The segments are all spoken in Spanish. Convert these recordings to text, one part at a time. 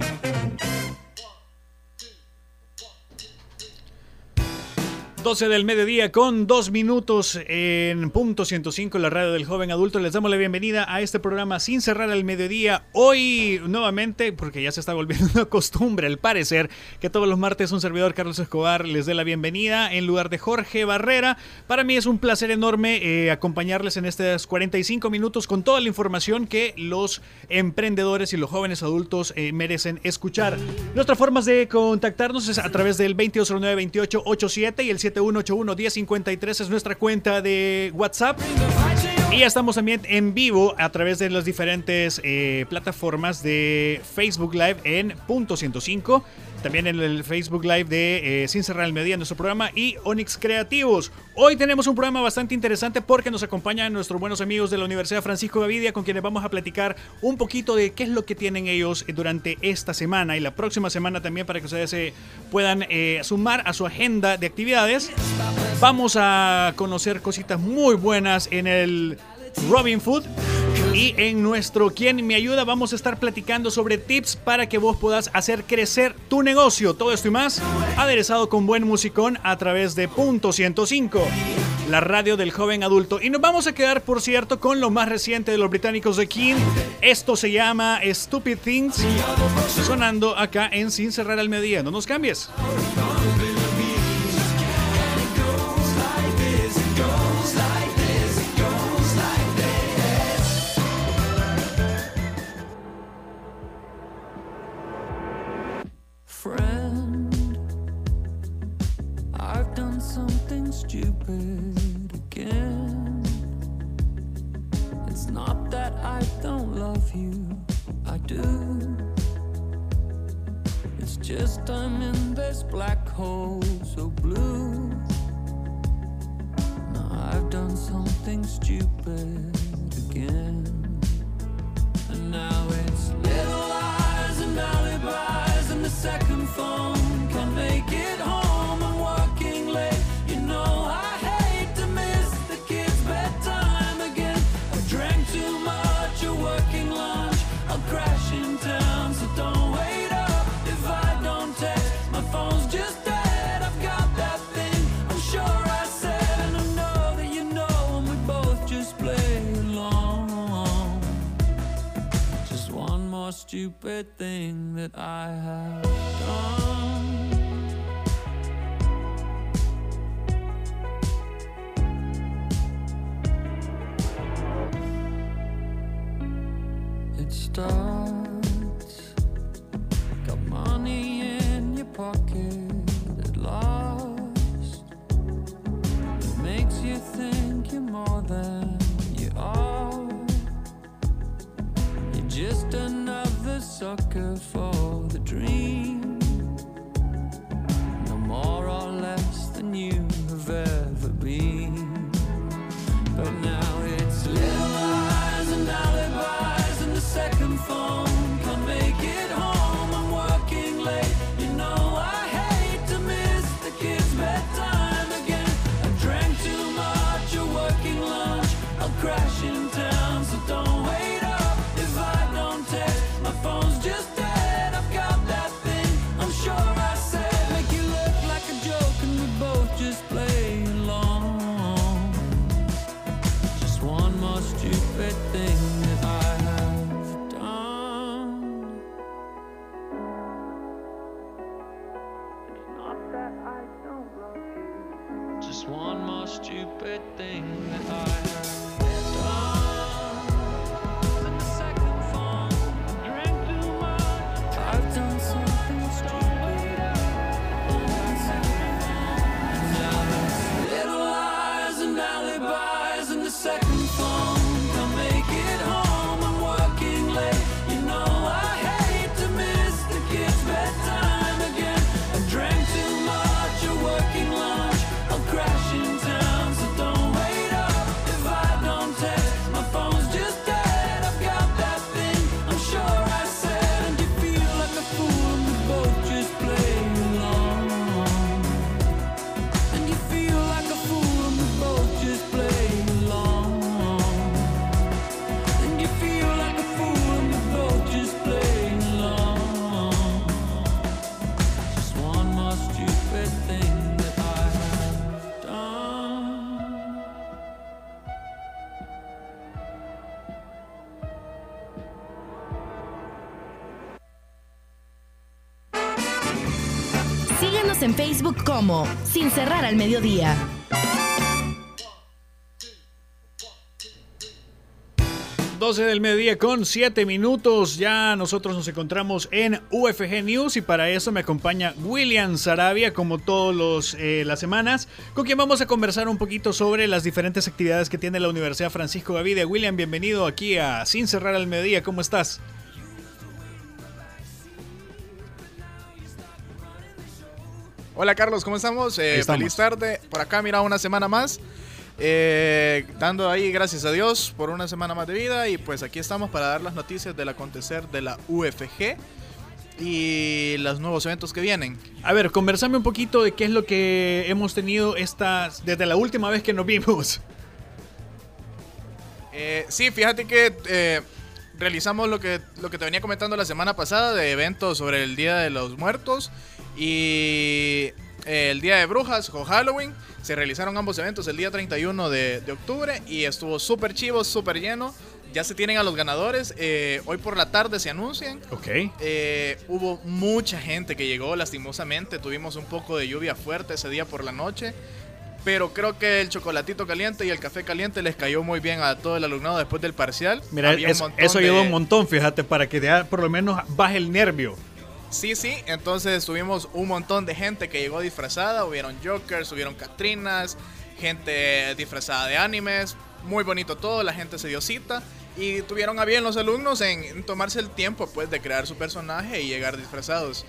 Thank you. 12 del mediodía con dos minutos en punto 105, la radio del joven adulto. Les damos la bienvenida a este programa sin cerrar el mediodía. Hoy nuevamente, porque ya se está volviendo una costumbre al parecer, que todos los martes un servidor Carlos Escobar les dé la bienvenida en lugar de Jorge Barrera. Para mí es un placer enorme eh, acompañarles en estos 45 minutos con toda la información que los emprendedores y los jóvenes adultos eh, merecen escuchar. Nuestras formas de contactarnos es a través del 2209-2887 y el 7181-1053 es nuestra cuenta de WhatsApp. Y estamos también en vivo a través de las diferentes eh, plataformas de Facebook Live en punto 105 también en el Facebook Live de eh, Sin Cerrar el Mediodía, nuestro programa, y Onyx Creativos. Hoy tenemos un programa bastante interesante porque nos acompañan nuestros buenos amigos de la Universidad Francisco Gavidia, con quienes vamos a platicar un poquito de qué es lo que tienen ellos eh, durante esta semana y la próxima semana también para que ustedes se puedan eh, sumar a su agenda de actividades. Vamos a conocer cositas muy buenas en el Robin Food. Y en nuestro Quien me ayuda vamos a estar platicando sobre tips para que vos puedas hacer crecer tu negocio. Todo esto y más aderezado con buen musicón a través de Punto 105, la radio del joven adulto. Y nos vamos a quedar, por cierto, con lo más reciente de los británicos de King. Esto se llama Stupid Things, sonando acá en Sin Cerrar al Mediodía. No nos cambies. Do. It's just I'm in this black hole so blue. Now I've done something stupid again. Stupid thing that I have done. It starts, Sin Cerrar al Mediodía. 12 del mediodía con 7 minutos. Ya nosotros nos encontramos en UFG News y para eso me acompaña William Sarabia, como todas eh, las semanas, con quien vamos a conversar un poquito sobre las diferentes actividades que tiene la Universidad Francisco Gavidia. William, bienvenido aquí a Sin Cerrar al Mediodía. ¿Cómo estás? Hola Carlos, ¿cómo estamos? Eh, estamos. Feliz tarde. Por acá, mira, una semana más. Eh, dando ahí gracias a Dios por una semana más de vida. Y pues aquí estamos para dar las noticias del acontecer de la UFG y los nuevos eventos que vienen. A ver, conversame un poquito de qué es lo que hemos tenido estas desde la última vez que nos vimos. Eh, sí, fíjate que eh, realizamos lo que, lo que te venía comentando la semana pasada de eventos sobre el Día de los Muertos y eh, el Día de Brujas o Halloween. Se realizaron ambos eventos el día 31 de, de octubre y estuvo súper chivo, súper lleno. Ya se tienen a los ganadores. eh, hoy por la tarde se anuncian. Ok. Eh, hubo mucha gente que llegó, lastimosamente. Tuvimos un poco de lluvia fuerte ese día por la noche. Pero creo que el chocolatito caliente y el café caliente les cayó muy bien a todo el alumnado después del parcial. Mira, eso, de- ayuda un montón, fíjate, para que ya por lo menos baje el nervio. Sí, sí, entonces tuvimos un montón de gente que llegó disfrazada. Hubieron Jokers, hubieron Catrinas, gente disfrazada de animes. Muy bonito todo, la gente se dio cita. Y tuvieron a bien los alumnos en, en tomarse el tiempo pues de crear su personaje y llegar disfrazados.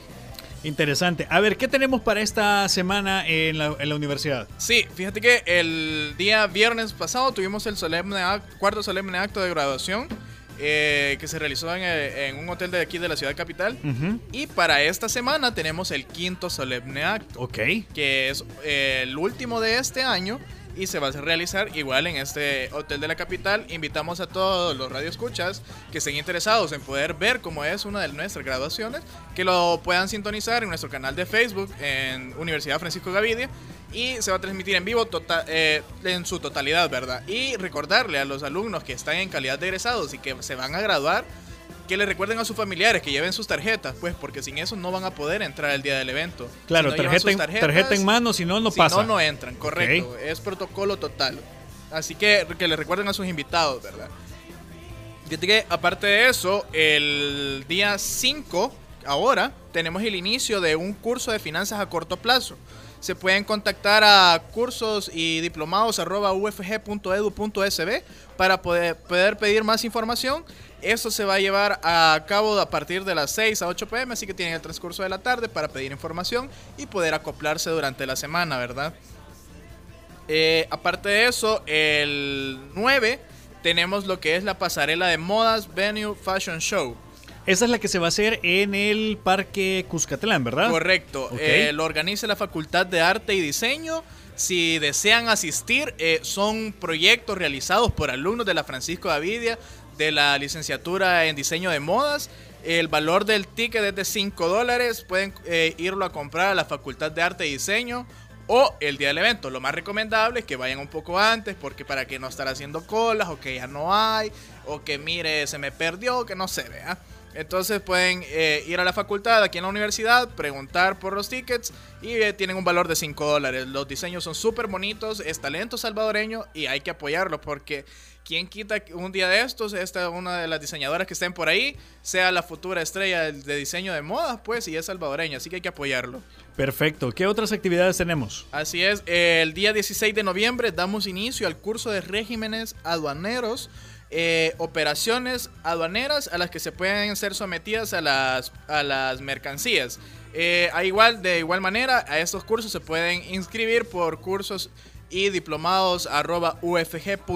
Interesante. A ver, ¿qué tenemos para esta semana en la, en la universidad? Sí, fíjate que el día viernes pasado tuvimos el solemne act- cuarto solemne acto de graduación eh, que se realizó en, eh, en un hotel de aquí de la ciudad capital. Y para esta semana tenemos el quinto solemne acto, Ok. que es eh, el último de este año y se va a realizar igual en este hotel de la capital. Invitamos a todos los radioescuchas que estén interesados en poder ver cómo es una de nuestras graduaciones, que lo puedan sintonizar en nuestro canal de Facebook en Universidad Francisco Gavidia y se va a transmitir en vivo tota- eh, en su totalidad, ¿verdad? Y recordarle a los alumnos que están en calidad de egresados y que se van a graduar que le recuerden a sus familiares que lleven sus tarjetas, pues porque sin eso no van a poder entrar el día del evento. Claro, Si no tarjeta, en, tarjetas, tarjeta en mano, si no, no si pasa. no, no entran, correcto. Es protocolo total. Así que que le recuerden a sus invitados, ¿verdad? Fíjate que aparte de eso, el día 5, ahora, tenemos el inicio de un curso de finanzas a corto plazo. Se pueden contactar a cursos y diplomados arroba ufg.edu.sb para poder, pedir más información. Esto se va a llevar a cabo a partir de las 6 a 8 pm, así que tienen el transcurso de la tarde para pedir información y poder acoplarse durante la semana, ¿verdad? Eh, aparte de eso, el 9 tenemos lo que es la pasarela de modas Venue Fashion Show. Esa es la que se va a hacer en el Parque Cuscatlán, ¿verdad? Correcto. Eh, lo organiza la Facultad de Arte y Diseño. Si desean asistir, eh, son proyectos realizados por alumnos de la Francisco Davidia de la licenciatura en diseño de modas. El valor del ticket es de 5 dólares. Pueden eh, irlo a comprar a la Facultad de Arte y Diseño o el día del evento. Lo más recomendable es que vayan un poco antes porque para que no estar haciendo colas o que ya no hay o que mire se me perdió, que no se vea. Entonces pueden eh, ir a la facultad aquí en la universidad, preguntar por los tickets y eh, tienen un valor de 5 dólares. Los diseños son súper bonitos, es talento salvadoreño y hay que apoyarlo porque quien quita un día de estos, esta una de las diseñadoras que estén por ahí, sea la futura estrella de diseño de moda, pues y es salvadoreño, así que hay que apoyarlo. Perfecto. ¿Qué otras actividades tenemos? Así es, el día 16 de noviembre damos inicio al curso de regímenes aduaneros, eh, operaciones aduaneras a las que se pueden ser sometidas a las, a las mercancías. Eh, a igual, de igual manera, a estos cursos se pueden inscribir por cursos y diplomados arroba ufg.edu.sb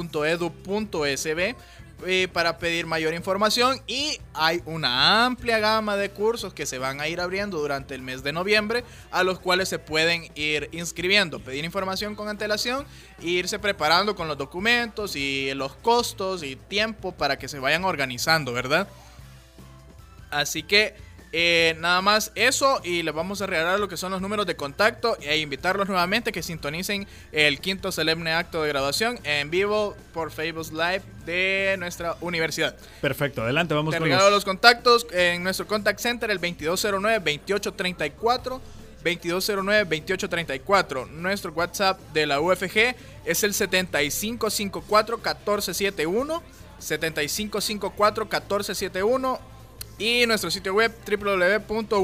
eh, para pedir mayor información y hay una amplia gama de cursos que se van a ir abriendo durante el mes de noviembre a los cuales se pueden ir inscribiendo, pedir información con antelación irse preparando con los documentos y los costos y tiempo para que se vayan organizando, ¿verdad? Así que eh, nada más eso y les vamos a regalar lo que son los números de contacto e invitarlos nuevamente que sintonicen el quinto solemne acto de graduación en vivo por Facebook Live de nuestra universidad. Perfecto. Adelante, vamos Te con regalo los... los contactos en nuestro contact center el 2209-2834. 2209-2834. Nuestro WhatsApp de la UFG es el 7554-1471. 7554-1471. Y nuestro sitio web www.ufg.edu.sb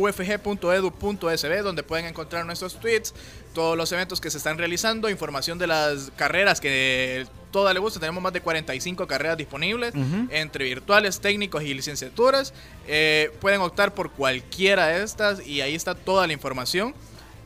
donde pueden encontrar nuestros tweets, todos los eventos que se están realizando, información de las carreras que toda le gusta. Tenemos más de 45 carreras disponibles entre virtuales, técnicos y licenciaturas. Eh, pueden optar por cualquiera de estas y ahí está toda la información.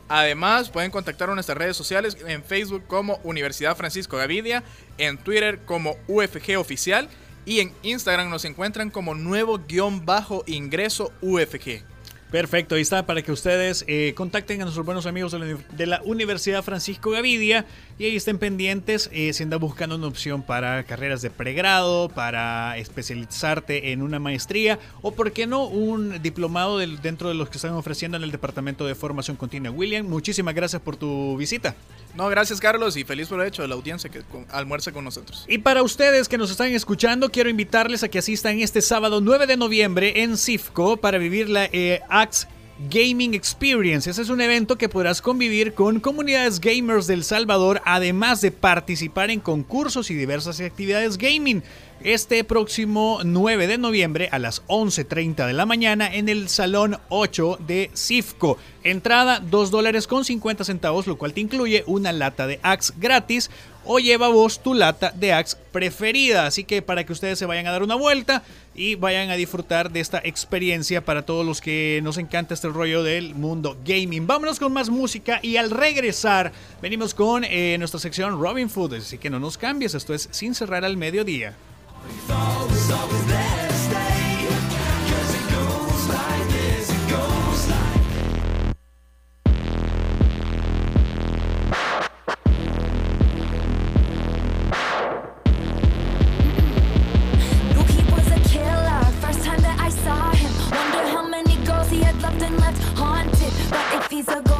Además, pueden contactar nuestras redes sociales en Facebook como Universidad Francisco Gavidia, en Twitter como UFG Oficial y en Instagram nos encuentran como nuevo guion bajo ingreso UFG. Perfecto, ahí está para que ustedes eh, contacten a nuestros buenos amigos de la, de la, Universidad Francisco Gavidia y ahí estén pendientes eh, si andas buscando una opción para carreras de pregrado, para especializarte en una maestría o, por qué no, un diplomado del, dentro de los que están ofreciendo en el Departamento de Formación Continua. William, muchísimas gracias por tu visita. No, gracias Carlos y feliz provecho de la audiencia que almuerza con nosotros. Y para ustedes que nos están escuchando, quiero invitarles a que asistan este sábado 9 de noviembre en CIFCO para vivir la eh, AX Gaming Experience. Ese es un evento que podrás convivir con comunidades gamers del Salvador, además de participar en concursos y diversas actividades gaming este próximo 9 de noviembre a las 11.30 de la mañana en el Salón 8 de CIFCO. Entrada 2 dólares con 50 centavos, lo cual te incluye una lata de Axe gratis o lleva vos tu lata de Axe preferida. Así que para que ustedes se vayan a dar una vuelta y vayan a disfrutar de esta experiencia para todos los que nos encanta este rollo del mundo gaming. Vámonos con más música y al regresar venimos con eh, nuestra sección Robin Food. Así que no nos cambies, esto es sin cerrar al mediodía. He's a ghost,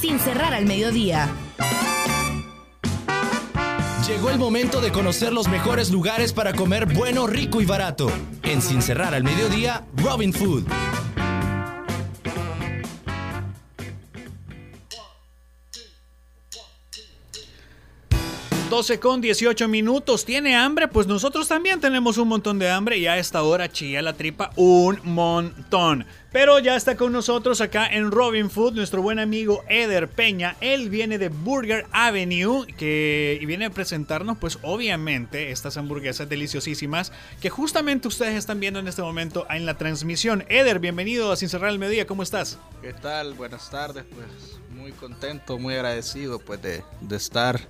Sin cerrar al mediodía. Llegó el momento de conocer los mejores lugares para comer bueno, rico y barato. En Sin Cerrar al Mediodía, Robin Food. 12 con 18 minutos. ¿Tiene hambre? Pues nosotros también tenemos un montón de hambre y a esta hora chilla la tripa un montón. Pero ya está con nosotros acá en Robin Food nuestro buen amigo Eder Peña. Él viene de Burger Avenue que, y viene a presentarnos pues obviamente estas hamburguesas deliciosísimas que justamente ustedes están viendo en este momento en la transmisión. Eder, bienvenido a Sin Cerrar el Mediodía. ¿Cómo estás? ¿Qué tal? Buenas tardes, pues muy contento, muy agradecido pues de, de estar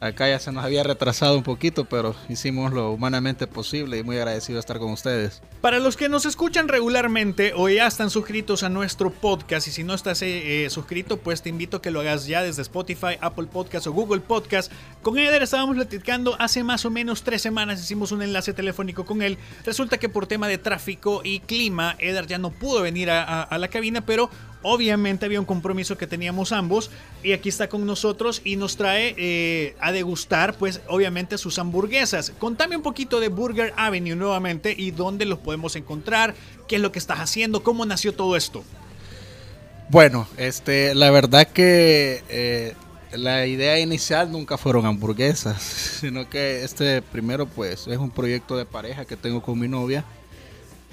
acá. Ya se nos había retrasado un poquito, pero hicimos lo humanamente posible y muy agradecido de estar con ustedes. Para los que nos escuchan regularmente o ya están suscritos a nuestro podcast y si no estás eh, eh, suscrito pues te invito a que lo hagas ya desde Spotify, Apple Podcast o Google Podcast. Con Eder estábamos platicando hace más o menos tres semanas, hicimos un enlace telefónico con él. Resulta que por tema de tráfico y clima Eder ya no pudo venir a, la cabina, pero obviamente había un compromiso que teníamos ambos y aquí está con nosotros y nos trae eh, a degustar pues obviamente sus hamburguesas. Contame un poquito de Burger Avenue nuevamente y dónde los podemos encontrar, qué es lo que estás haciendo, cómo nació todo esto. Bueno, este, la verdad que eh, la idea inicial nunca fueron hamburguesas, sino que este primero pues es un proyecto de pareja que tengo con mi novia.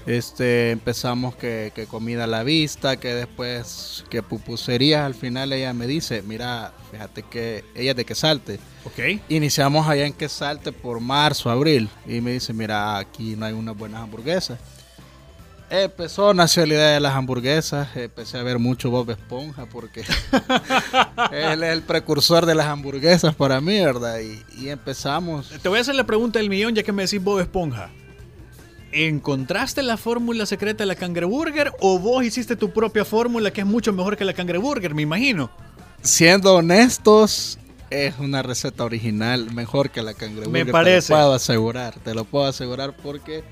Este, empezamos que, que comida a la vista, que después que pupuserías, al final ella me dice, mira, fíjate que ella es de que salte. Ok. Iniciamos allá en Quesalte por marzo, abril. Y me dice, mira, aquí no hay unas buenas hamburguesas. Empezó, nació la idea de las hamburguesas. Empecé a ver mucho Bob Esponja porque él es el precursor de las hamburguesas para mí, ¿verdad? Y, y empezamos. Te voy a hacer la pregunta del millón ya que me decís Bob Esponja. ¿Encontraste la fórmula secreta de la cangreburger o vos hiciste tu propia fórmula que es mucho mejor que la cangreburger, me imagino? Siendo honestos, es una receta original, mejor que la cangreburger. Me parece. Te lo puedo asegurar, te lo puedo asegurar porque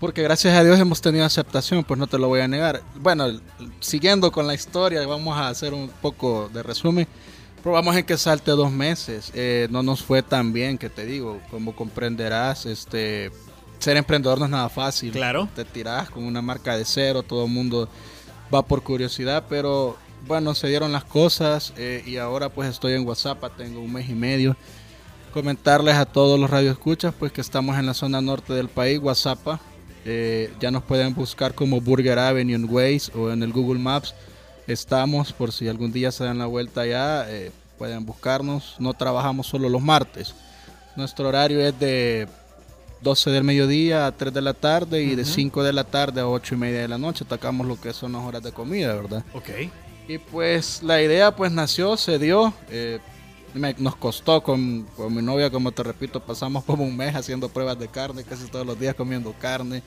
porque gracias a Dios hemos tenido aceptación, pues no te lo voy a negar. Bueno, siguiendo con la historia, vamos a hacer un poco de resumen. Probamos en que salte dos meses, eh, no nos fue tan bien, que te digo, como comprenderás, este, ser emprendedor no es nada fácil. Claro. Te tirás con una marca de cero, todo el mundo va por curiosidad, pero bueno, se dieron las cosas eh, y ahora pues estoy en WhatsApp, tengo un mes y medio. Comentarles a todos los radioescuchas pues que estamos en la zona norte del país, WhatsApp. eh, ya nos pueden buscar como Burger Avenue en Waze o en el Google Maps. Estamos por si algún día se dan la vuelta allá, eh, pueden buscarnos. No trabajamos solo los martes. Nuestro horario es de 12 del mediodía a 3 de la tarde y de 5 de la tarde a 8 y media de la noche. Atacamos lo que son las horas de comida, ¿verdad? Ok. Y pues la idea pues nació, se dio. eh, me- nos costó con, con mi novia, como te repito, pasamos como un mes haciendo pruebas de carne, casi todos los días comiendo carne,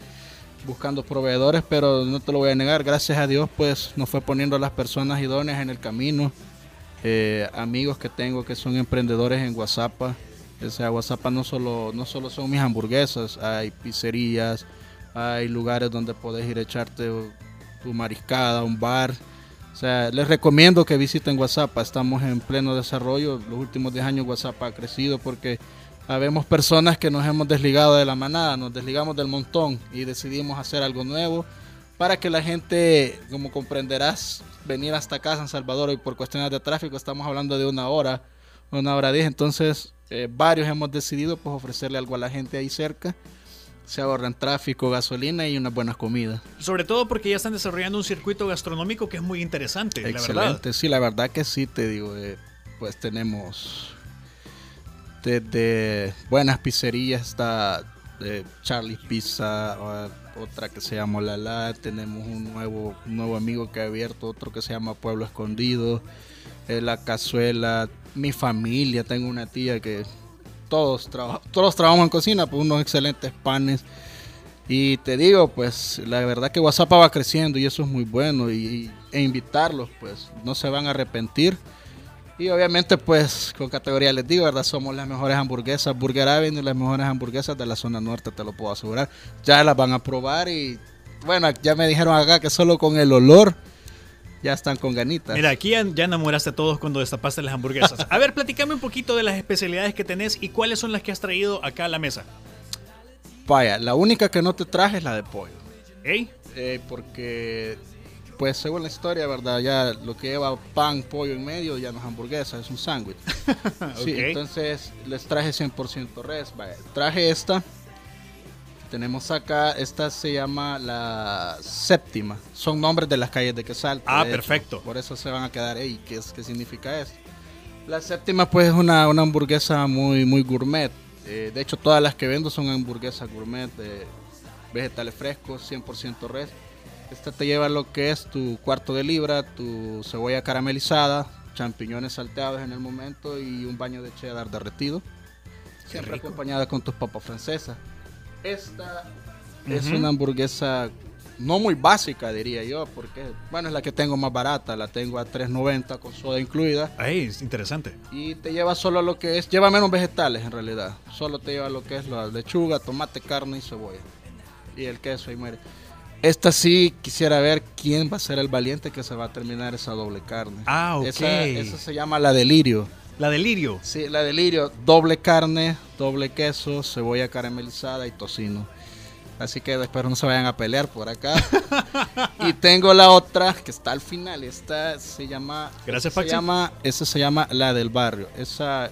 buscando proveedores, pero no te lo voy a negar, gracias a Dios pues nos fue poniendo las personas idóneas en el camino. Eh, amigos que tengo que son emprendedores en WhatsApp. O sea, WhatsApp no solo, no solo son mis hamburguesas, hay pizzerías, hay lugares donde puedes ir a echarte tu mariscada, un bar. O sea, les recomiendo que visiten WhatsApp. Estamos en pleno desarrollo. Los últimos 10 años WhatsApp ha crecido porque habemos personas que nos hemos desligado de la manada, nos desligamos del montón y decidimos hacer algo nuevo para que la gente, como comprenderás, venir hasta acá, San Salvador, y por cuestiones de tráfico estamos hablando de una hora, una hora diez. Entonces, eh, varios hemos decidido pues ofrecerle algo a la gente ahí cerca. Se ahorran tráfico, gasolina y unas buenas comidas. Sobre todo porque ya están desarrollando un circuito gastronómico que es muy interesante, la verdad. Excelente, sí, la verdad que sí, te digo, eh, pues tenemos desde buenas pizzerías hasta eh, Charlie's Pizza, otra que se llama Lala, tenemos un nuevo, un nuevo amigo que ha abierto, otro que se llama Pueblo Escondido, eh, La Cazuela, mi familia, tengo una tía que todos, traba- todos trabajamos en cocina, pues unos excelentes panes. Y te digo, pues la verdad que WhatsApp va creciendo y eso es muy bueno. Y, e invitarlos, pues no se van a arrepentir. Y obviamente, pues con categoría les digo, ¿verdad? Somos las mejores hamburguesas, Burger Avenue, las mejores hamburguesas de la zona norte, te lo puedo asegurar. Ya las van a probar y bueno, ya me dijeron acá que solo con el olor ya están con ganitas. Mira, aquí ya, ya enamoraste a todos cuando destapaste las hamburguesas. A ver, platícame un poquito de las especialidades que tenés y cuáles son las que has traído acá a la mesa. Vaya, la única que no te traje es la de pollo. ¿Ey? Eh, porque, pues según la historia, ¿verdad? Ya lo que lleva pan, pollo en medio ya no es hamburguesa, es un sándwich. Sí, entonces les traje 100% res. Vaya, traje esta. Tenemos acá, esta se llama la séptima. Son nombres de las calles de Quesalta. Ah, de hecho. perfecto. Por eso se van a quedar ahí. ¿Qué, es, qué significa esto? La séptima, pues, es una, una hamburguesa muy, muy gourmet. Eh, de hecho, todas las que vendo son hamburguesas gourmet, de vegetales frescos, 100% res. Esta te lleva lo que es tu cuarto de libra, tu cebolla caramelizada, champiñones salteados en el momento y un baño de cheddar derretido. Siempre acompañada con tus papas francesas. Esta es una hamburguesa no muy básica, diría yo, porque bueno, es la que tengo más barata, la tengo a 3.90 con soda incluida. Ey, es interesante. Y te lleva solo lo que es, lleva menos vegetales en realidad. Solo te lleva lo que es la lechuga, tomate, carne y cebolla. Y el queso y muere. Esta sí quisiera ver quién va a ser el valiente que se va a terminar esa doble carne. Ah, ok. Esa, esa se llama la delirio. La delirio. Sí, la delirio, doble carne, doble queso, cebolla caramelizada y tocino. Así que espero no se vayan a pelear por acá. y tengo la otra que está al final. Esta se llama. Gracias, Paxi. se llama, esa se llama la del barrio. Esa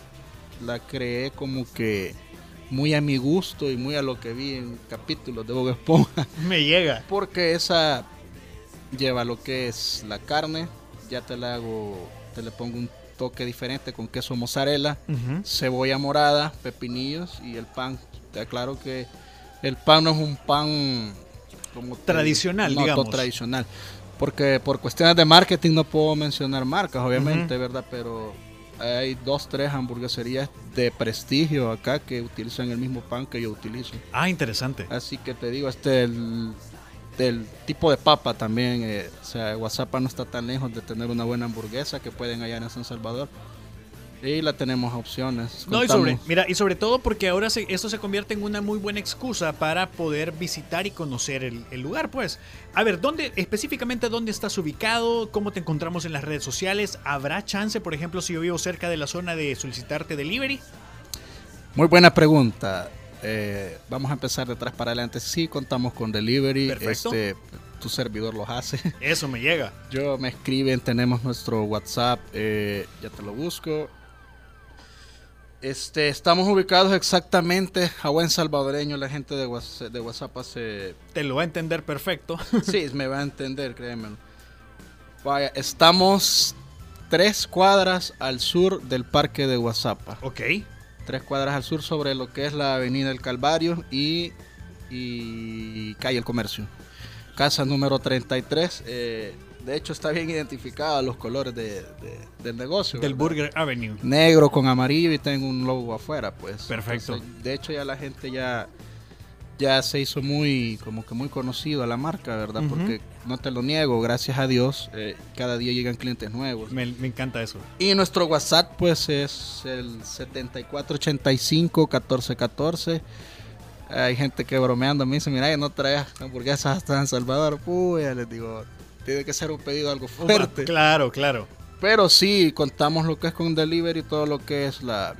la creé como que muy a mi gusto y muy a lo que vi en capítulos de Bob Esponja. Me llega. Porque esa lleva lo que es la carne. Ya te la hago, te le pongo un toque diferente con queso mozzarella cebolla morada, pepinillos y el pan. Te aclaro que el pan no es un pan como te- Tradicional, no, digamos. tradicional. Porque por cuestiones de marketing no puedo mencionar marcas, obviamente, ¿verdad? Pero hay dos, tres hamburgueserías de prestigio acá que utilizan el mismo pan que yo utilizo. Ah, interesante. Así que te digo, este el, del tipo de papa también, eh, o sea, WhatsApp no está tan lejos de tener una buena hamburguesa que pueden hallar en San Salvador. Y la tenemos opciones. No, y sobre, mira, y sobre todo porque ahora se- esto se convierte en una muy buena excusa para poder visitar y conocer el, el lugar, pues. A ver, ¿dónde, específicamente dónde estás ubicado? ¿Cómo te encontramos en las redes sociales? ¿Habrá chance, por ejemplo, si yo vivo cerca de la zona de solicitarte delivery? Muy buena pregunta. Eh, vamos a empezar de atrás para adelante. Sí, contamos con delivery. Perfecto. Este, tu servidor los hace. Eso me llega. Yo me escriben, tenemos nuestro WhatsApp, eh, ya te lo busco. Este, estamos ubicados exactamente a buen salvadoreño. La gente de WhatsApp, de WhatsApp hace Te lo va a entender perfecto. Sí, me va a entender, créeme. Vaya, estamos tres cuadras al sur del parque de Guasapa. ok. Tres cuadras al sur sobre lo que es la avenida El Calvario y, y calle El Comercio. Casa número 33. eh, de hecho, está bien identificada los colores de- de- del negocio. Del ¿verdad? Burger Avenue. negro con amarillo y tengo un logo afuera, pues. Perfecto. Entonces, de hecho, ya la gente ya ya se hizo muy como que muy conocido a la marca, ¿verdad? Porque no te lo niego, gracias a Dios, eh, cada día llegan clientes nuevos. Me, me encanta eso. Y nuestro WhatsApp pues es el 7485 1414. Hay gente que bromeando me dice, mira, ya no traes hamburguesas hasta San Salvador. Uy, ya les digo, tiene que ser un pedido algo fuerte. Claro, claro. Pero sí, contamos lo que es con delivery, todo lo que es la,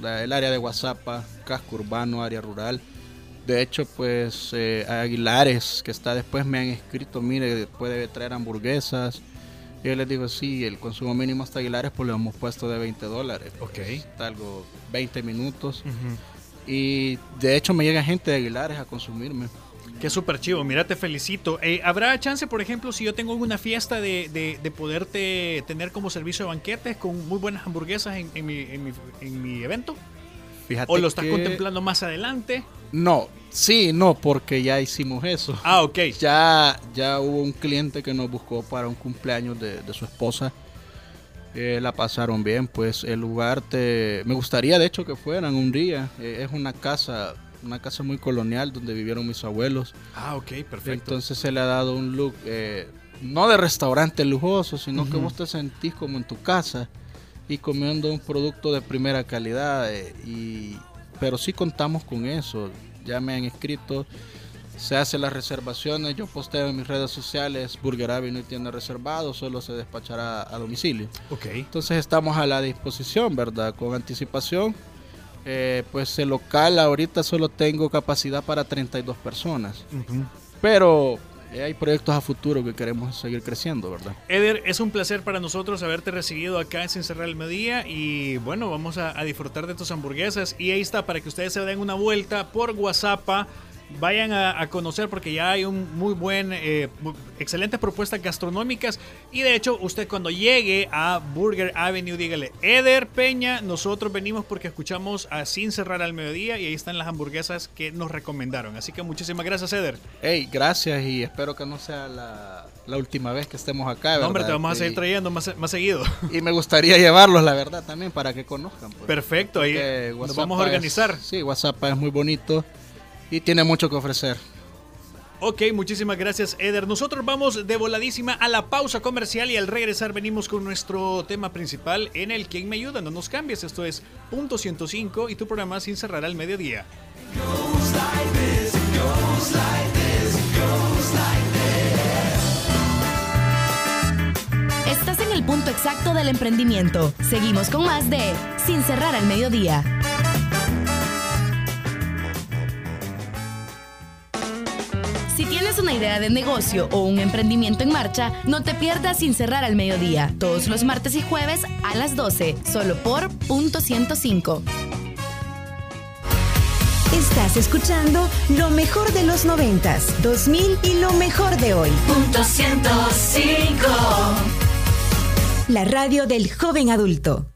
la- el área de WhatsApp, casco urbano, área rural. De hecho, pues eh, Aguilares, que está después, me han escrito, mire, puede traer hamburguesas. Y yo les digo, sí, el consumo mínimo hasta Aguilares, pues le hemos puesto de 20 dólares. Ok. Está algo 20 minutos. Y de hecho me llega gente de Aguilares a consumirme. Qué súper chivo, mira, te felicito. Eh, ¿Habrá chance, por ejemplo, si yo tengo alguna fiesta de, de, de poderte tener como servicio de banquetes con muy buenas hamburguesas en, en mi, en, mi, en mi evento? Fíjate ¿O lo estás que- contemplando más adelante? No, sí, no, porque ya hicimos eso. Ah, ok. Ya, ya hubo un cliente que nos buscó para un cumpleaños de, de su esposa. Eh, la pasaron bien, pues el lugar te... Me gustaría de hecho que fueran un día. Eh, es una casa, una casa muy colonial donde vivieron mis abuelos. Ah, ok, perfecto. Entonces se le ha dado un look, eh, no de restaurante lujoso, sino que vos te sentís como en tu casa y comiendo un producto de primera calidad. y, pero sí contamos con eso. Ya me han escrito se hacen las reservaciones. Yo posteo en mis redes sociales, Burger Avenue tiene reservado, solo se despachará a domicilio. Ok. Entonces estamos a la disposición, ¿verdad? Con anticipación. Eh, pues el local ahorita solo tengo capacidad para 32 personas. Ujú. Pero eh, hay proyectos a futuro que queremos seguir creciendo, ¿verdad? Eder, es un placer para nosotros haberte recibido acá en Sin Cerrar el y bueno, vamos a, a disfrutar de tus hamburguesas y ahí está para que ustedes se den una vuelta por WhatsApp. Vayan a, a conocer porque ya hay un muy buen, eh, excelentes propuestas gastronómicas y de hecho usted cuando llegue a Burger Avenue dígale, Eder Peña, nosotros venimos porque escuchamos a Sin Cerrar al Mediodía y ahí están las hamburguesas que nos recomendaron. Así que muchísimas gracias Eder. Hey, gracias y espero que no sea la, la última vez que estemos acá, No, hombre, te vamos a seguir trayendo más, más seguido. Y me gustaría llevarlos, la verdad, también para que conozcan. pues. Perfecto, ahí nos vamos a es- organizar. sí, WhatsApp es muy bonito y tiene mucho que ofrecer. Ok, muchísimas gracias, Eder. Nosotros vamos de voladísima a la pausa comercial y al regresar venimos con nuestro tema principal en el Quién me ayuda. No nos cambies. Esto es Punto 105 y tu programa sin cerrar al mediodía. Estás en el punto exacto del emprendimiento. Seguimos con más de Sin cerrar al mediodía. Si tienes una idea de negocio o un emprendimiento en marcha, no te pierdas Sin cerrar al mediodía, todos los martes y jueves a las 12, solo por punto 105. Estás escuchando lo mejor de los noventas, 2000 y lo mejor de hoy. Punto 105. La radio del joven adulto.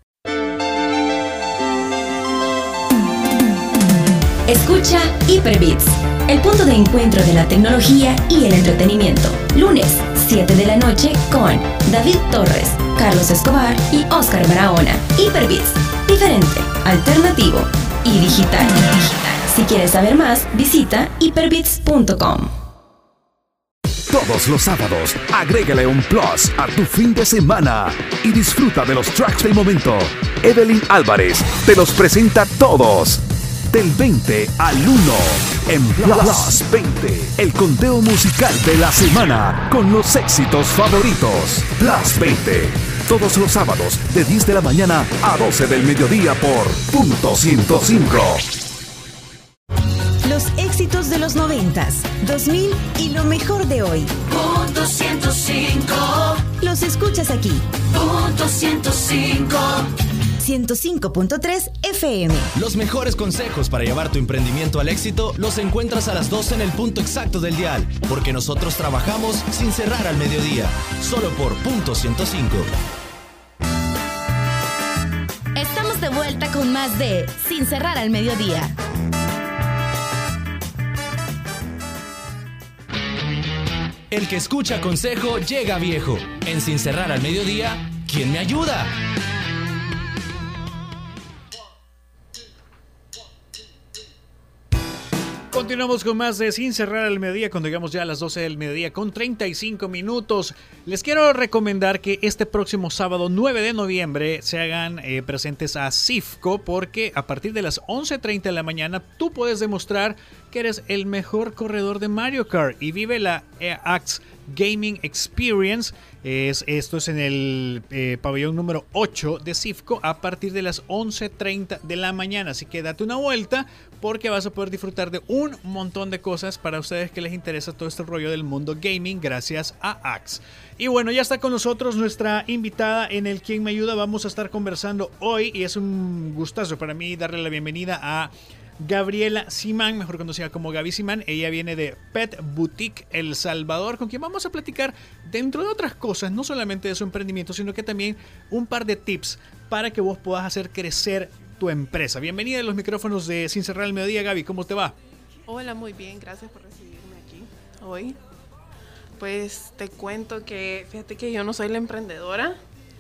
Escucha Hyperbits, el punto de encuentro de la tecnología y el entretenimiento. Lunes, 7 de la noche con David Torres, Carlos Escobar y Oscar Barahona. Hyperbits, diferente, alternativo y digital. Si quieres saber más, visita hyperbits.com. Todos los sábados, agrégale un plus a tu fin de semana y disfruta de los tracks del momento. Evelyn Álvarez te los presenta todos. Del 20 al 1 en Plus 20, el conteo musical de la semana con los éxitos favoritos. Plus 20, todos los sábados de 10 de la mañana a 12 del mediodía por punto 105. Los éxitos de los noventas, 2000 y lo mejor de hoy. Punto 105. Los escuchas aquí, Punto 105. 105.3 FM. Los mejores consejos para llevar tu emprendimiento al éxito los encuentras a las 12 en el punto exacto del dial, porque nosotros trabajamos sin cerrar al mediodía, solo por punto 105. Estamos de vuelta con más de Sin cerrar al mediodía. El que escucha consejo llega viejo. En Sin cerrar al mediodía, ¿quién me ayuda? Continuamos con más de Sin cerrar al mediodía cuando llegamos ya a las 12 del mediodía con 35 minutos. Les quiero recomendar que este próximo sábado 9 de noviembre se hagan eh, presentes a CIFCO porque a partir de las 11.30 de la mañana tú puedes demostrar que eres el mejor corredor de Mario Kart y vive la eh, AX Gaming Experience. Es, esto es en el eh, pabellón número 8 de CIFCO a partir de las 11.30 de la mañana. Así que date una vuelta porque vas a poder disfrutar de un montón de cosas para ustedes que les interesa todo este rollo del mundo gaming gracias a Axe. Y bueno, ya está con nosotros nuestra invitada en el Quien Me Ayuda. Vamos a estar conversando hoy y es un gustazo para mí darle la bienvenida a Gabriela Simán, mejor conocida como Gaby Simán. Ella viene de Pet Boutique El Salvador, con quien vamos a platicar, dentro de otras cosas, no solamente de su emprendimiento, sino que también un par de tips para que vos puedas hacer crecer tu empresa. Bienvenida a los micrófonos de Sin Cerrar el Mediodía, Gaby. ¿Cómo te va? Hola, muy bien, gracias por recibirme aquí hoy. Pues te cuento que, fíjate que yo no soy la emprendedora.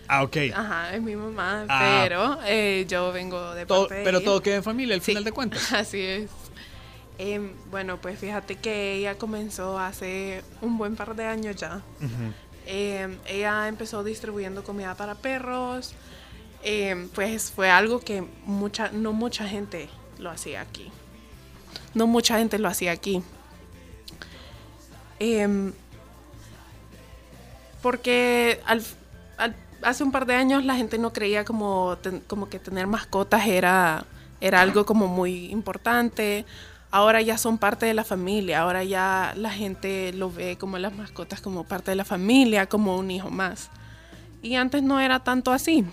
Ah, ok. Ajá, es mi mamá, Ah. pero eh, yo vengo de Todo- parte pero todo queda en familia al Sí, final de cuentas. Así es. Em, bueno, pues fíjate que ella comenzó hace un buen par de años ya. Em, ella empezó distribuyendo comida para perros. Em, pues fue algo que mucha, no mucha gente lo hacía aquí. No mucha gente lo hacía aquí. Em, porque al- al- hace un par de años la gente no creía como, ten- como que tener mascotas era, era algo como muy importante. Ahora ya son parte de la familia, ahora ya la gente lo ve como las mascotas como parte de la familia, como un hijo más. Y antes no era tanto así.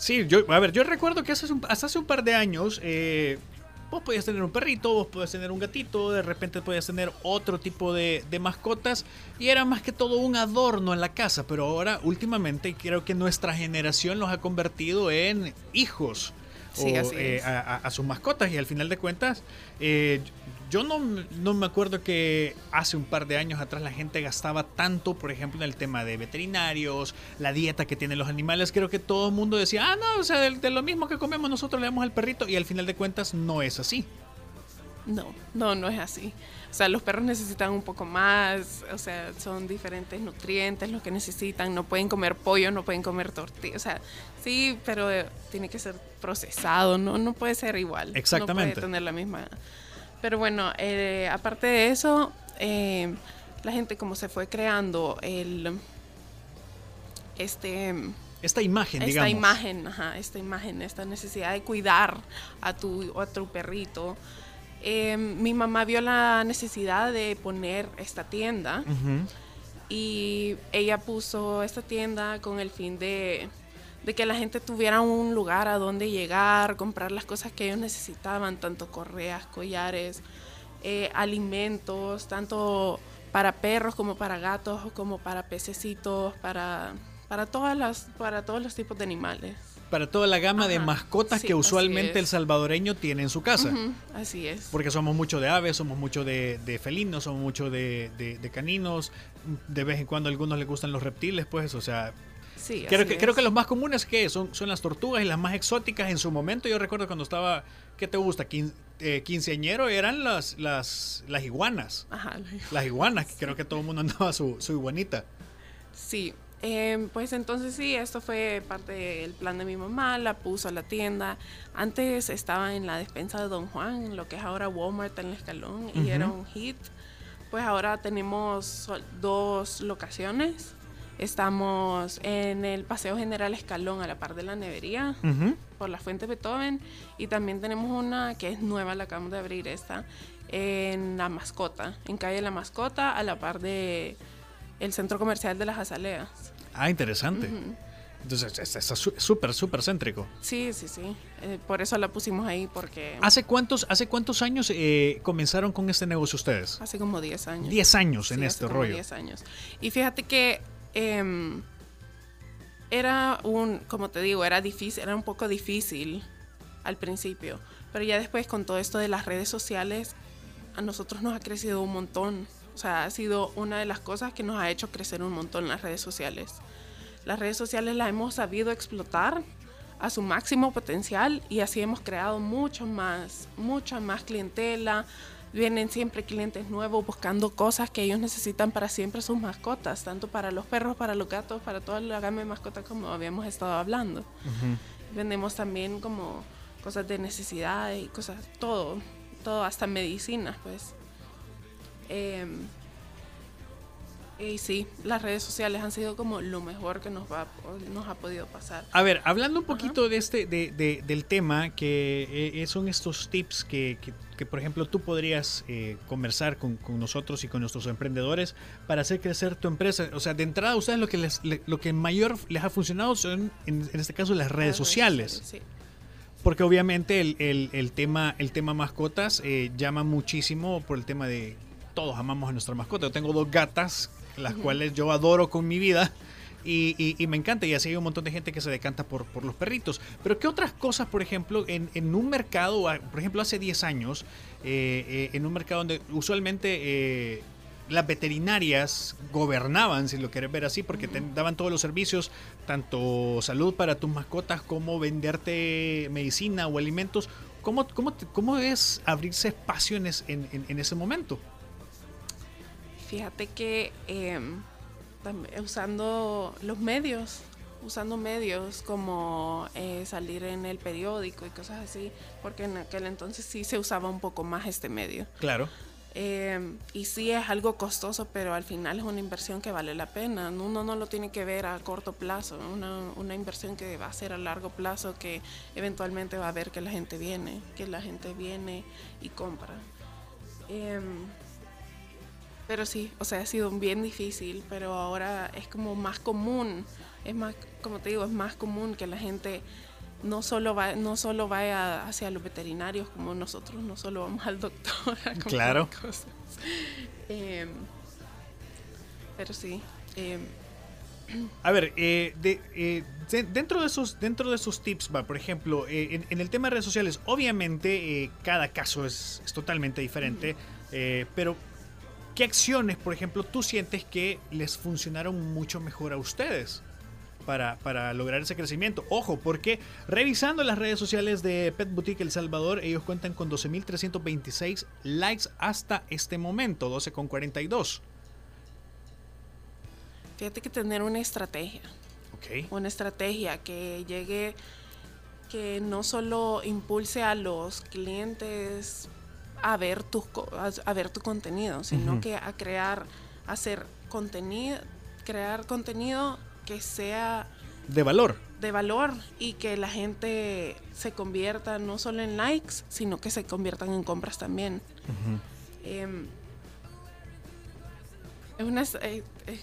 Sí, yo, a ver, yo recuerdo que hace un- hasta hace un par de años eh, vos podías tener un perrito, vos podías tener un gatito, de repente podías tener otro tipo de, de mascotas y era más que todo un adorno en la casa, pero ahora últimamente creo que nuestra generación los ha convertido en hijos. Sí, o, así eh, es. a, a- a sus mascotas y al final de cuentas eh, yo no, no me acuerdo que hace un par de años atrás la gente gastaba tanto por ejemplo en el tema de veterinarios la dieta que tienen los animales creo que todo el mundo decía ah no o sea de, de lo mismo que comemos nosotros le damos al perrito y al final de cuentas no es así No, no, no es así. O sea, los perros necesitan un poco más, o sea, son diferentes nutrientes los que necesitan, no pueden comer pollo, no pueden comer tortilla, o sea, sí, pero tiene que ser procesado, no, no puede ser igual. Exactamente. No puede tener la misma. Pero bueno, eh, aparte de eso, eh, la gente como se fue creando el, este, esta imagen esta digamos imagen, ajá, esta imagen, esta necesidad de cuidar a tu, a tu perrito. Eh, mi mamá vio la necesidad de poner esta tienda y ella puso esta tienda con el fin de, de que la gente tuviera un lugar a donde llegar, comprar las cosas que ellos necesitaban, tanto correas, collares, eh, alimentos, tanto para perros como para gatos, como para pececitos, para, para, todas las, para todos los tipos de animales. para toda la gama de mascotas sí, que usualmente el salvadoreño tiene en su casa así es. Porque somos mucho de aves, somos mucho de, de felinos, somos mucho de, de- de caninos. De vez en cuando a algunos les gustan los reptiles, pues, o sea. Sí, creo, que, creo que los más comunes que son, son las tortugas y las más exóticas en su momento. Yo recuerdo cuando estaba, ¿qué te gusta? Quin- eh, quinceañero eran las, las, las iguanas. Ajá, Las iguanas, que creo que todo el mundo andaba su, su iguanita. Sí, eh, pues entonces sí, esto fue parte del plan de mi mamá, la puso a la tienda. Antes estaba en la despensa de Don Juan, lo que es ahora Walmart en el escalón, y Ujú. era un hit. Pues ahora tenemos dos locaciones. Estamos en el Paseo General Escalón, a la par de la nevería, por la Fuente Beethoven. Y también tenemos una que es nueva, la acabamos de abrir esta, en La Mascota, en calle La Mascota, a la par de el Centro Comercial de las Azaleas. Ah, interesante. Entonces, es es su- súper, súper céntrico. Sí, sí, sí. Eh, por eso la pusimos ahí, porque ¿Hace cuántos, hace cuántos años eh, comenzaron con este negocio ustedes? hace como 10 años. 10 años en Sí, este hace rollo. 10 años. Y fíjate que em, era un, como te digo, era difícil, era un poco difícil al principio. Pero ya después con todo esto de las redes sociales, a nosotros nos ha crecido un montón. O sea, ha sido una de las cosas que nos ha hecho crecer un montón las redes sociales. Las redes sociales las hemos sabido explotar a su máximo potencial y así hemos creado mucho más, mucha más clientela. Vienen siempre clientes nuevos buscando cosas que ellos necesitan para siempre sus mascotas, tanto para los perros, para los gatos, para toda la gama de mascotas como habíamos estado hablando. Vendemos también como cosas de necesidad y cosas, todo, todo, hasta medicinas, pues. Em, y sí, las redes sociales han sido como lo mejor que nos, va, nos ha podido pasar. A ver, hablando un poquito de este, de, de- del tema, que eh, son estos tips que, que- que, por ejemplo, tú podrías eh, conversar con, con nosotros y con nuestros emprendedores para hacer crecer tu empresa. O sea, de entrada, ustedes lo que les, le- lo que mayor les ha funcionado son, en, en este caso, las redes sociales. Sí. Porque obviamente el, el- el tema, el tema mascotas eh, llama muchísimo por el tema de todos amamos a nuestra mascota. Yo tengo dos gatas, las cuales yo adoro con mi vida. Y, y- y me encanta, y así hay un montón de gente que se decanta por, por los perritos. Pero ¿qué otras cosas, por ejemplo, en, en un mercado, ah, por ejemplo, hace 10 años, eh, eh, en un mercado donde usualmente eh, las veterinarias gobernaban, si lo quieres ver así, porque te daban todos los servicios, tanto salud para tus mascotas como venderte medicina o alimentos. ¿Cómo, cómo, cómo es abrirse espacio en, es- en- en- en ese momento? Fíjate que tam- usando los medios, usando medios como eh, salir en el periódico y cosas así, porque en aquel entonces sí se usaba un poco más este medio. Claro. Eh, y sí es algo costoso, pero al final es una inversión que vale la pena. Uno no lo tiene que ver a corto plazo, una, una inversión que va a ser a largo plazo, que eventualmente va a ver que la gente viene, que la gente viene y compra. Em, pero sí, o sea, ha sido bien difícil, pero ahora es como más común, es más, como te digo, es más común que la gente no solo va, no solo vaya hacia los veterinarios como nosotros, no solo vamos al doctor. a Claro. cosas. Em, pero sí. em, A ver, eh, de- eh, de- dentro, de esos, dentro de esos tips, va, por ejemplo, eh, en, en el tema de redes sociales, obviamente eh, cada caso es, es totalmente diferente, pero ¿qué acciones, por ejemplo, tú sientes que les funcionaron mucho mejor a ustedes? Para, para lograr ese crecimiento. Ojo, porque revisando las redes sociales de Pet Boutique El Salvador, ellos cuentan con 12.326 likes hasta este momento, 12,42. Fíjate que tener una estrategia. Ok. Una estrategia que llegue, que no solo impulse a los clientes a ver, tus, a, ver tu contenido, sino que a crear, hacer contenido, crear contenido que sea De valor. de valor y que la gente se convierta no solo en likes, sino que se conviertan en compras también. Em, es, una, es- es- es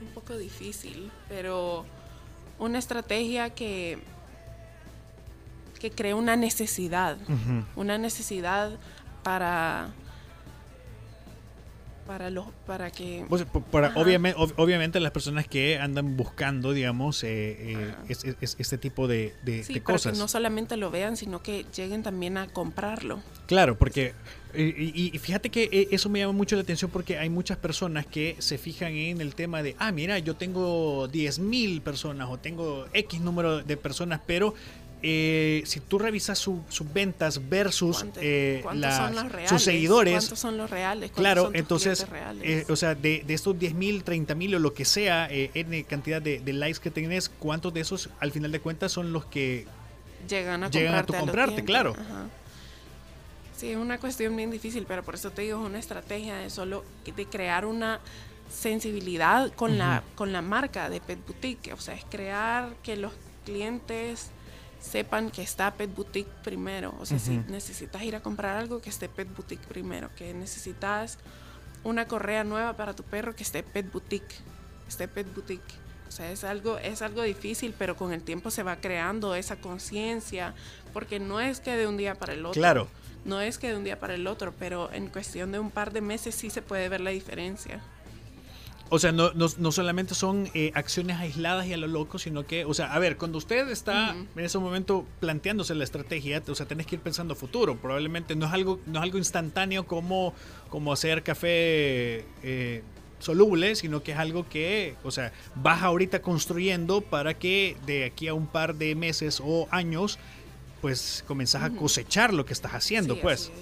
un poco difícil, pero una estrategia que, que cree una necesidad, una necesidad para para los para que Pues, p- para, obviamente, ob- obviamente las personas que andan buscando, digamos, eh, eh, es- es- es- este tipo de, de- sí, de para cosas. que no solamente lo vean, sino que lleguen también a comprarlo. Claro, porque y, y fíjate que eh, eso me llama mucho la atención porque hay muchas personas que se fijan en el tema de, ah, mira, yo tengo 10 mil personas o tengo X número de personas, pero eh, si tú revisas su- sus ventas versus ¿Cuánto- eh, sus seguidores, ¿Cuántos son los reales? ¿Cuántos Claro, son entonces, eh, o sea, de, de estos 10 mil, 30 mil o lo que sea, eh, N cantidad de, de likes que tenés, ¿cuántos de esos al final de cuentas son los que llegan a llegan a comprarte tu comprarte, claro. Ajá. Sí, es una cuestión bien difícil, pero por eso te digo, es una estrategia de solo de crear una sensibilidad con la con la marca de Pet Boutique, o sea, es crear que los clientes sepan que está Pet Boutique primero, o sea, si necesitas ir a comprar algo que esté Pet Boutique primero, que necesitas una correa nueva para tu perro que esté Pet Boutique, esté Pet Boutique. O sea, es algo, es algo difícil, pero con el tiempo se va creando esa conciencia, porque no es que de un día para el otro. Claro. No es que de un día para el otro, pero en cuestión de un par de meses sí se puede ver la diferencia. O sea, no, no, no solamente son eh, acciones aisladas y a lo loco, sino que, o sea, a ver, cuando usted está en ese momento planteándose la estrategia, o sea, tenés que ir pensando futuro. Probablemente no es algo, no es algo instantáneo como, como hacer café eh, soluble, sino que es algo que, o sea, vas ahorita construyendo para que de aquí a un par de meses o años, pues comenzás a cosechar lo que estás haciendo, Sí, pues. es.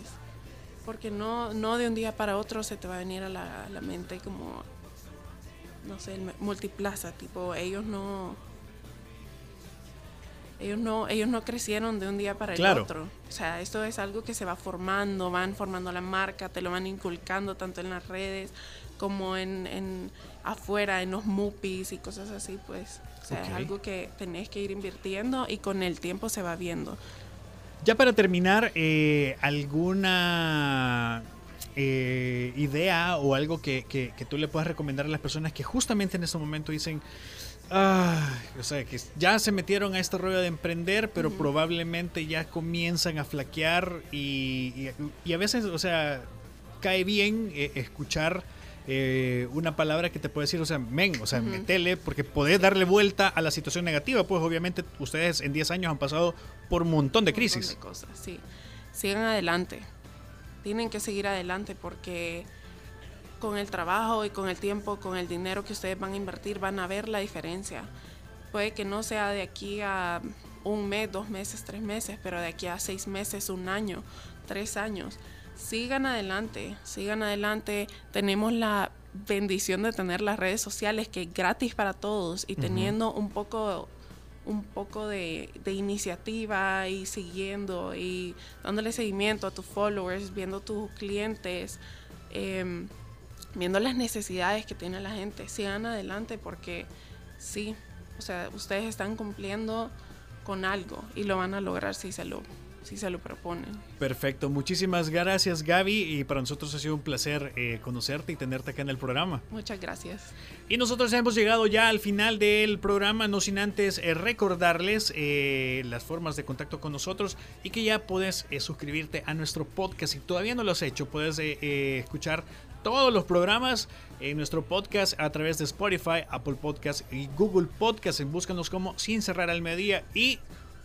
Porque no, no de un día para otro se te va a venir a la, a la mente como, no sé, el multiplaza, tipo, ellos no... Ellos no, ellos no crecieron de un día para el Claro. otro. O sea, esto es algo que se va formando, van formando la marca, te lo van inculcando tanto en las redes como en, en afuera, en los mupis y cosas así, pues. O sea, es algo que tenés que ir invirtiendo y con el tiempo se va viendo. Ya para terminar, eh, ¿alguna eh, idea o algo que, que- que tú le puedas recomendar a las personas que justamente en este momento dicen, "Ay", o sea, que ya se metieron a este rollo de emprender, pero probablemente ya comienzan a flaquear y, y- y a veces, o sea, cae bien eh, escuchar eh, una palabra que te puede decir, o sea, men, o sea, metele, porque podés darle vuelta a la situación negativa, pues obviamente ustedes en 10 años han pasado por un montón de Un montón crisis. de cosas, sí. Sigan adelante. Tienen que seguir adelante porque con el trabajo y con el tiempo, con el dinero que ustedes van a invertir, van a ver la diferencia. Puede que no sea de aquí a un mes, dos meses, tres meses, pero de aquí a seis meses, un año, tres años. Sigan adelante, sigan adelante. Tenemos la bendición de tener las redes sociales que es gratis para todos y teniendo un poco un poco de, iniciativa y siguiendo y dándole seguimiento a tus followers, viendo tus clientes, em, viendo las necesidades que tiene la gente. Sigan adelante porque sí, o sea, ustedes están cumpliendo con algo y lo van a lograr si se lo, si se lo proponen. Perfecto, muchísimas gracias Gaby y para nosotros ha sido un placer eh, conocerte y tenerte acá en el programa. Muchas gracias. Y nosotros hemos llegado ya al final del programa, no sin antes eh, recordarles eh, las formas de contacto con nosotros y que ya puedes suscribirte a nuestro podcast. Si todavía no lo has hecho, puedes escuchar todos los programas en nuestro podcast a través de Spotify, Apple Podcast y Google Podcast. Búscanos como Sin Cerrar al Mediodía y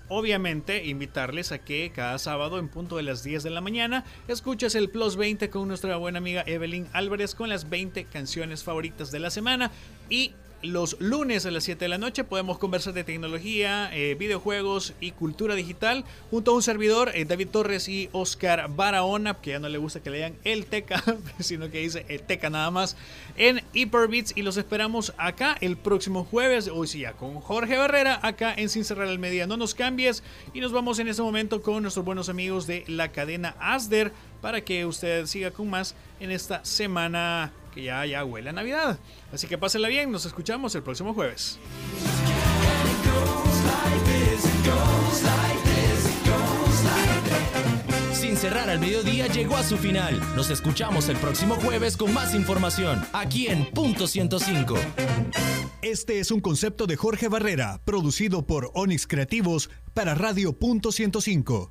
Obviamente, invitarles a que cada sábado en punto de las 10 de la mañana escuches el Plus 20 con nuestra buena amiga Evelyn Álvarez con las 20 canciones favoritas de la semana y los lunes a las 7 de la noche podemos conversar de tecnología, eh, videojuegos y cultura digital junto a un servidor, eh, David Torres y Oscar Barahona, que ya no le gusta que le digan el Teca, sino que dice el Teca nada más, en Hyperbeats y los esperamos acá el próximo jueves, hoy sí ya con Jorge Barrera, acá en Sin Cerrar el Media. No nos cambies y nos vamos en este momento con nuestros buenos amigos de la cadena Asder para que usted siga con más en esta semana que ya, ya huele a Navidad. Así que pásenla bien, nos escuchamos el próximo jueves. Sin cerrar al mediodía llegó a su final. Nos escuchamos el próximo jueves con más información, aquí en Punto 105. Este es un concepto de Jorge Barrera, producido por Onix Creativos para Radio Punto 105.